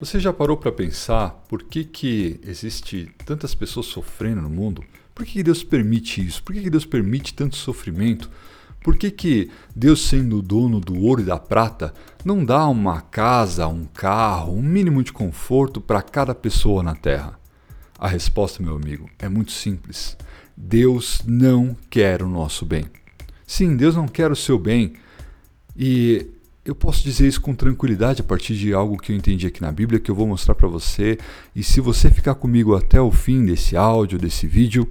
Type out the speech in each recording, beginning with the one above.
Você já parou para pensar por que, que existe tantas pessoas sofrendo no mundo? Por que, que Deus permite isso? Por que, que Deus permite tanto sofrimento? Por que, que Deus, sendo o dono do ouro e da prata, não dá uma casa, um carro, um mínimo de conforto para cada pessoa na terra? A resposta, meu amigo, é muito simples. Deus não quer o nosso bem. Sim, Deus não quer o seu bem. E eu posso dizer isso com tranquilidade a partir de algo que eu entendi aqui na Bíblia que eu vou mostrar para você. E se você ficar comigo até o fim desse áudio, desse vídeo,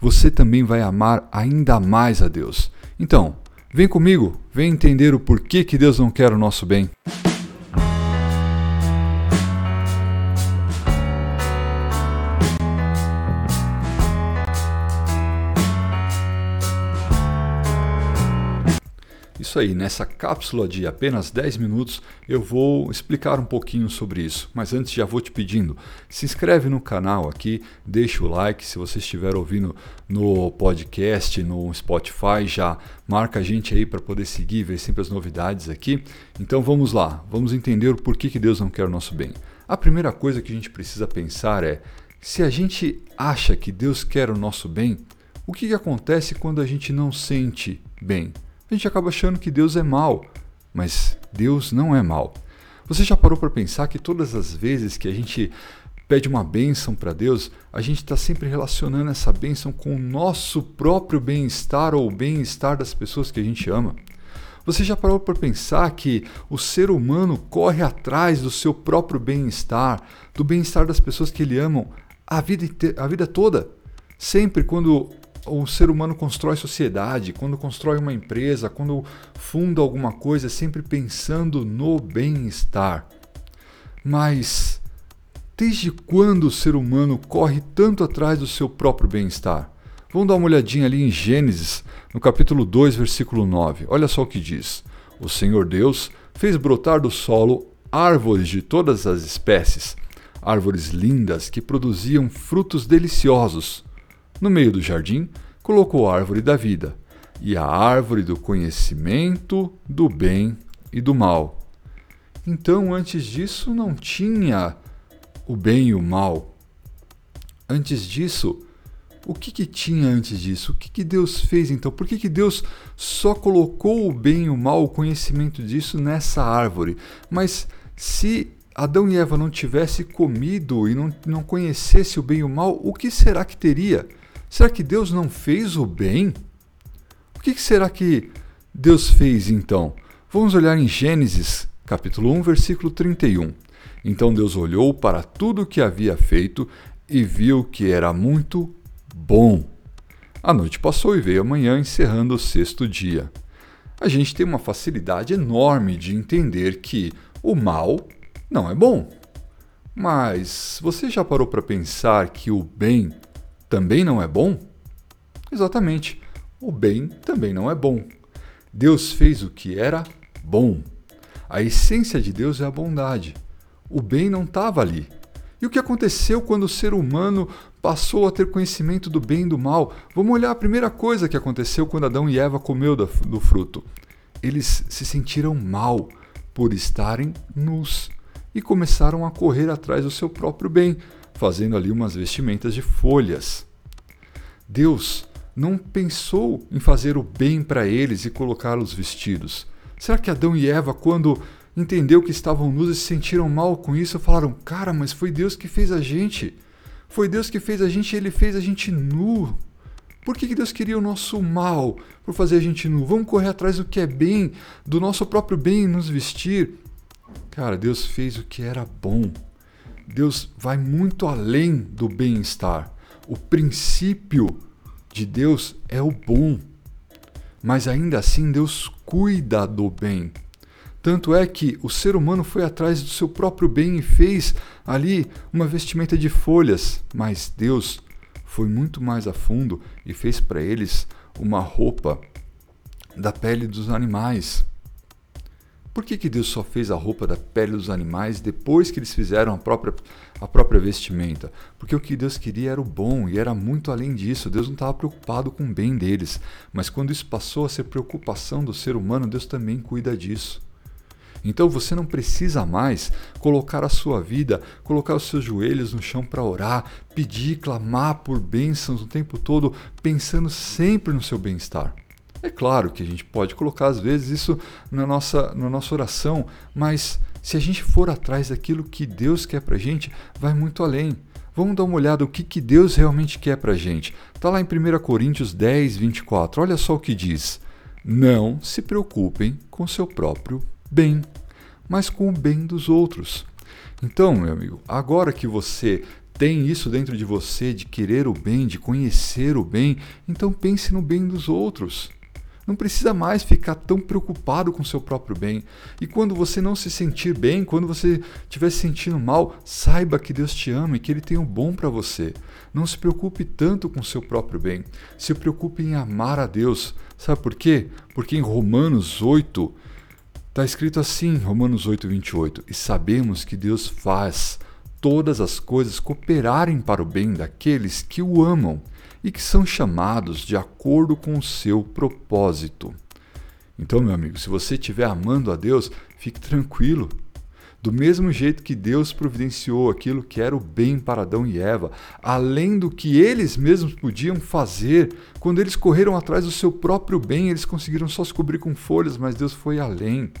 você também vai amar ainda mais a Deus. Então, vem comigo, vem entender o porquê que Deus não quer o nosso bem. Isso aí, nessa cápsula de apenas 10 minutos eu vou explicar um pouquinho sobre isso. Mas antes já vou te pedindo, se inscreve no canal aqui, deixa o like, se você estiver ouvindo no podcast, no Spotify, já marca a gente aí para poder seguir, ver sempre as novidades aqui. Então vamos lá, vamos entender o porquê que Deus não quer o nosso bem. A primeira coisa que a gente precisa pensar é, se a gente acha que Deus quer o nosso bem, o que, que acontece quando a gente não sente bem? A gente acaba achando que Deus é mal, mas Deus não é mal. Você já parou para pensar que todas as vezes que a gente pede uma bênção para Deus, a gente está sempre relacionando essa bênção com o nosso próprio bem-estar ou o bem-estar das pessoas que a gente ama? Você já parou para pensar que o ser humano corre atrás do seu próprio bem-estar, do bem-estar das pessoas que ele ama a vida, a vida toda? Sempre quando o ser humano constrói sociedade, quando constrói uma empresa, quando funda alguma coisa, sempre pensando no bem-estar. Mas desde quando o ser humano corre tanto atrás do seu próprio bem-estar? Vamos dar uma olhadinha ali em Gênesis, no capítulo 2, versículo 9. Olha só o que diz: O Senhor Deus fez brotar do solo árvores de todas as espécies, árvores lindas que produziam frutos deliciosos no meio do jardim, colocou a árvore da vida e a árvore do conhecimento do bem e do mal. Então, antes disso, não tinha o bem e o mal. Antes disso, o que, que tinha antes disso? O que, que Deus fez então? Por que, que Deus só colocou o bem e o mal, o conhecimento disso nessa árvore? Mas se Adão e Eva não tivessem comido e não, não conhecesse o bem e o mal, o que será que teria? Será que Deus não fez o bem? O que será que Deus fez então? Vamos olhar em Gênesis, capítulo 1, versículo 31. Então Deus olhou para tudo o que havia feito e viu que era muito bom. A noite passou e veio a manhã, encerrando o sexto dia. A gente tem uma facilidade enorme de entender que o mal não é bom. Mas você já parou para pensar que o bem também não é bom? Exatamente, o bem também não é bom. Deus fez o que era bom. A essência de Deus é a bondade. O bem não estava ali. E o que aconteceu quando o ser humano passou a ter conhecimento do bem e do mal? Vamos olhar a primeira coisa que aconteceu quando Adão e Eva comeu do fruto. Eles se sentiram mal por estarem nus e começaram a correr atrás do seu próprio bem, fazendo ali umas vestimentas de folhas. Deus não pensou em fazer o bem para eles e colocá-los vestidos. Será que Adão e Eva, quando entendeu que estavam nus e se sentiram mal com isso, falaram: "Cara, mas foi Deus que fez a gente. Foi Deus que fez a gente e ele fez a gente nu. Por que, que Deus queria o nosso mal por fazer a gente nu? Vamos correr atrás do que é bem, do nosso próprio bem nos vestir." Cara, Deus fez o que era bom. Deus vai muito além do bem-estar. O princípio de Deus é o bom, mas ainda assim Deus cuida do bem. Tanto é que o ser humano foi atrás do seu próprio bem e fez ali uma vestimenta de folhas, mas Deus foi muito mais a fundo e fez para eles uma roupa da pele dos animais. Por que, que Deus só fez a roupa da pele dos animais depois que eles fizeram a própria, a própria vestimenta? Porque o que Deus queria era o bom e era muito além disso. Deus não estava preocupado com o bem deles. Mas quando isso passou a ser preocupação do ser humano, Deus também cuida disso. Então você não precisa mais colocar a sua vida, colocar os seus joelhos no chão para orar, pedir, clamar por bênçãos o tempo todo, pensando sempre no seu bem-estar. É claro que a gente pode colocar às vezes isso na nossa, na nossa oração, mas se a gente for atrás daquilo que Deus quer para a gente, vai muito além. Vamos dar uma olhada o que, que Deus realmente quer para a gente. Está lá em 1 Coríntios 10, 24. Olha só o que diz. Não se preocupem com seu próprio bem, mas com o bem dos outros. Então, meu amigo, agora que você tem isso dentro de você de querer o bem, de conhecer o bem, então pense no bem dos outros. Não precisa mais ficar tão preocupado com seu próprio bem. E quando você não se sentir bem, quando você estiver se sentindo mal, saiba que Deus te ama e que Ele tem o bom para você. Não se preocupe tanto com seu próprio bem. Se preocupe em amar a Deus. Sabe por quê? Porque em Romanos 8 está escrito assim, Romanos 8, 28, e sabemos que Deus faz todas as coisas cooperarem para o bem daqueles que o amam e que são chamados de acordo com o seu propósito. Então, meu amigo, se você estiver amando a Deus, fique tranquilo. Do mesmo jeito que Deus providenciou aquilo que era o bem para Adão e Eva, além do que eles mesmos podiam fazer, quando eles correram atrás do seu próprio bem, eles conseguiram só se cobrir com folhas, mas Deus foi além.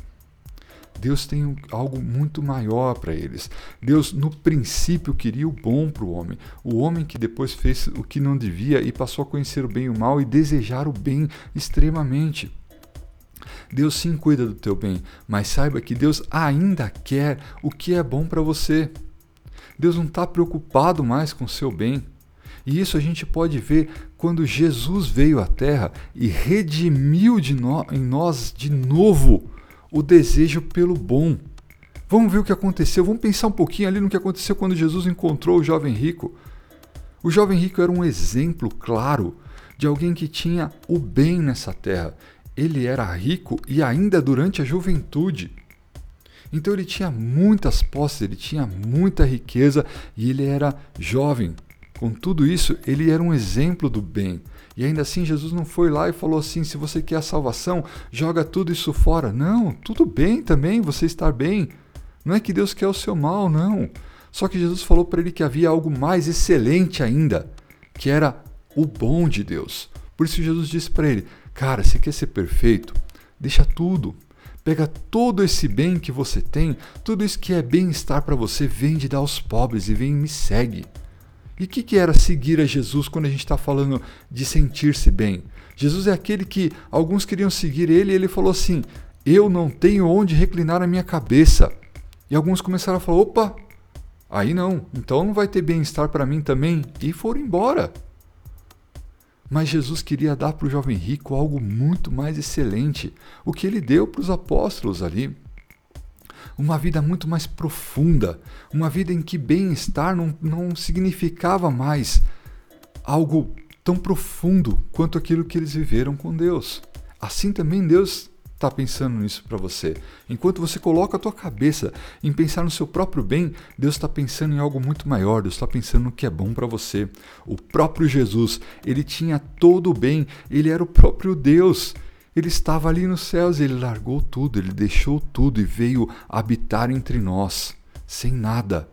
Deus tem algo muito maior para eles. Deus, no princípio, queria o bom para o homem. O homem que depois fez o que não devia e passou a conhecer o bem e o mal e desejar o bem extremamente. Deus sim cuida do teu bem, mas saiba que Deus ainda quer o que é bom para você. Deus não está preocupado mais com o seu bem. E isso a gente pode ver quando Jesus veio à Terra e redimiu de no, em nós de novo o desejo pelo bom. Vamos ver o que aconteceu, vamos pensar um pouquinho ali no que aconteceu quando Jesus encontrou o jovem rico. O jovem rico era um exemplo claro de alguém que tinha o bem nessa terra. Ele era rico e ainda durante a juventude. Então ele tinha muitas posses, ele tinha muita riqueza e ele era jovem. Com tudo isso, ele era um exemplo do bem. E ainda assim, Jesus não foi lá e falou assim: se você quer a salvação, joga tudo isso fora. Não, tudo bem também você estar bem. Não é que Deus quer o seu mal, não. Só que Jesus falou para ele que havia algo mais excelente ainda, que era o bom de Deus. Por isso Jesus disse para ele: Cara, você quer ser perfeito? Deixa tudo. Pega todo esse bem que você tem, tudo isso que é bem-estar para você, vende dar aos pobres e vem e me segue. E o que, que era seguir a Jesus quando a gente está falando de sentir-se bem? Jesus é aquele que alguns queriam seguir ele e ele falou assim: Eu não tenho onde reclinar a minha cabeça. E alguns começaram a falar: opa, aí não, então não vai ter bem-estar para mim também. E foram embora. Mas Jesus queria dar para o jovem rico algo muito mais excelente, o que ele deu para os apóstolos ali uma vida muito mais profunda, uma vida em que bem-estar não, não significava mais algo tão profundo quanto aquilo que eles viveram com Deus. Assim também Deus está pensando nisso para você. Enquanto você coloca a tua cabeça em pensar no seu próprio bem, Deus está pensando em algo muito maior. Deus está pensando no que é bom para você. O próprio Jesus, ele tinha todo o bem. Ele era o próprio Deus. Ele estava ali nos céus, ele largou tudo, ele deixou tudo e veio habitar entre nós, sem nada.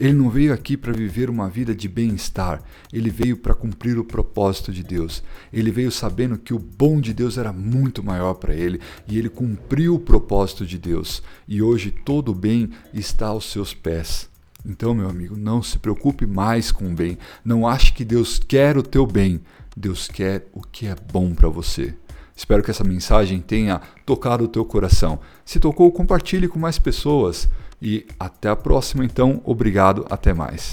Ele não veio aqui para viver uma vida de bem-estar, ele veio para cumprir o propósito de Deus. Ele veio sabendo que o bom de Deus era muito maior para ele e ele cumpriu o propósito de Deus. E hoje todo o bem está aos seus pés. Então, meu amigo, não se preocupe mais com o bem. Não ache que Deus quer o teu bem. Deus quer o que é bom para você. Espero que essa mensagem tenha tocado o teu coração. Se tocou, compartilhe com mais pessoas. E até a próxima, então. Obrigado, até mais.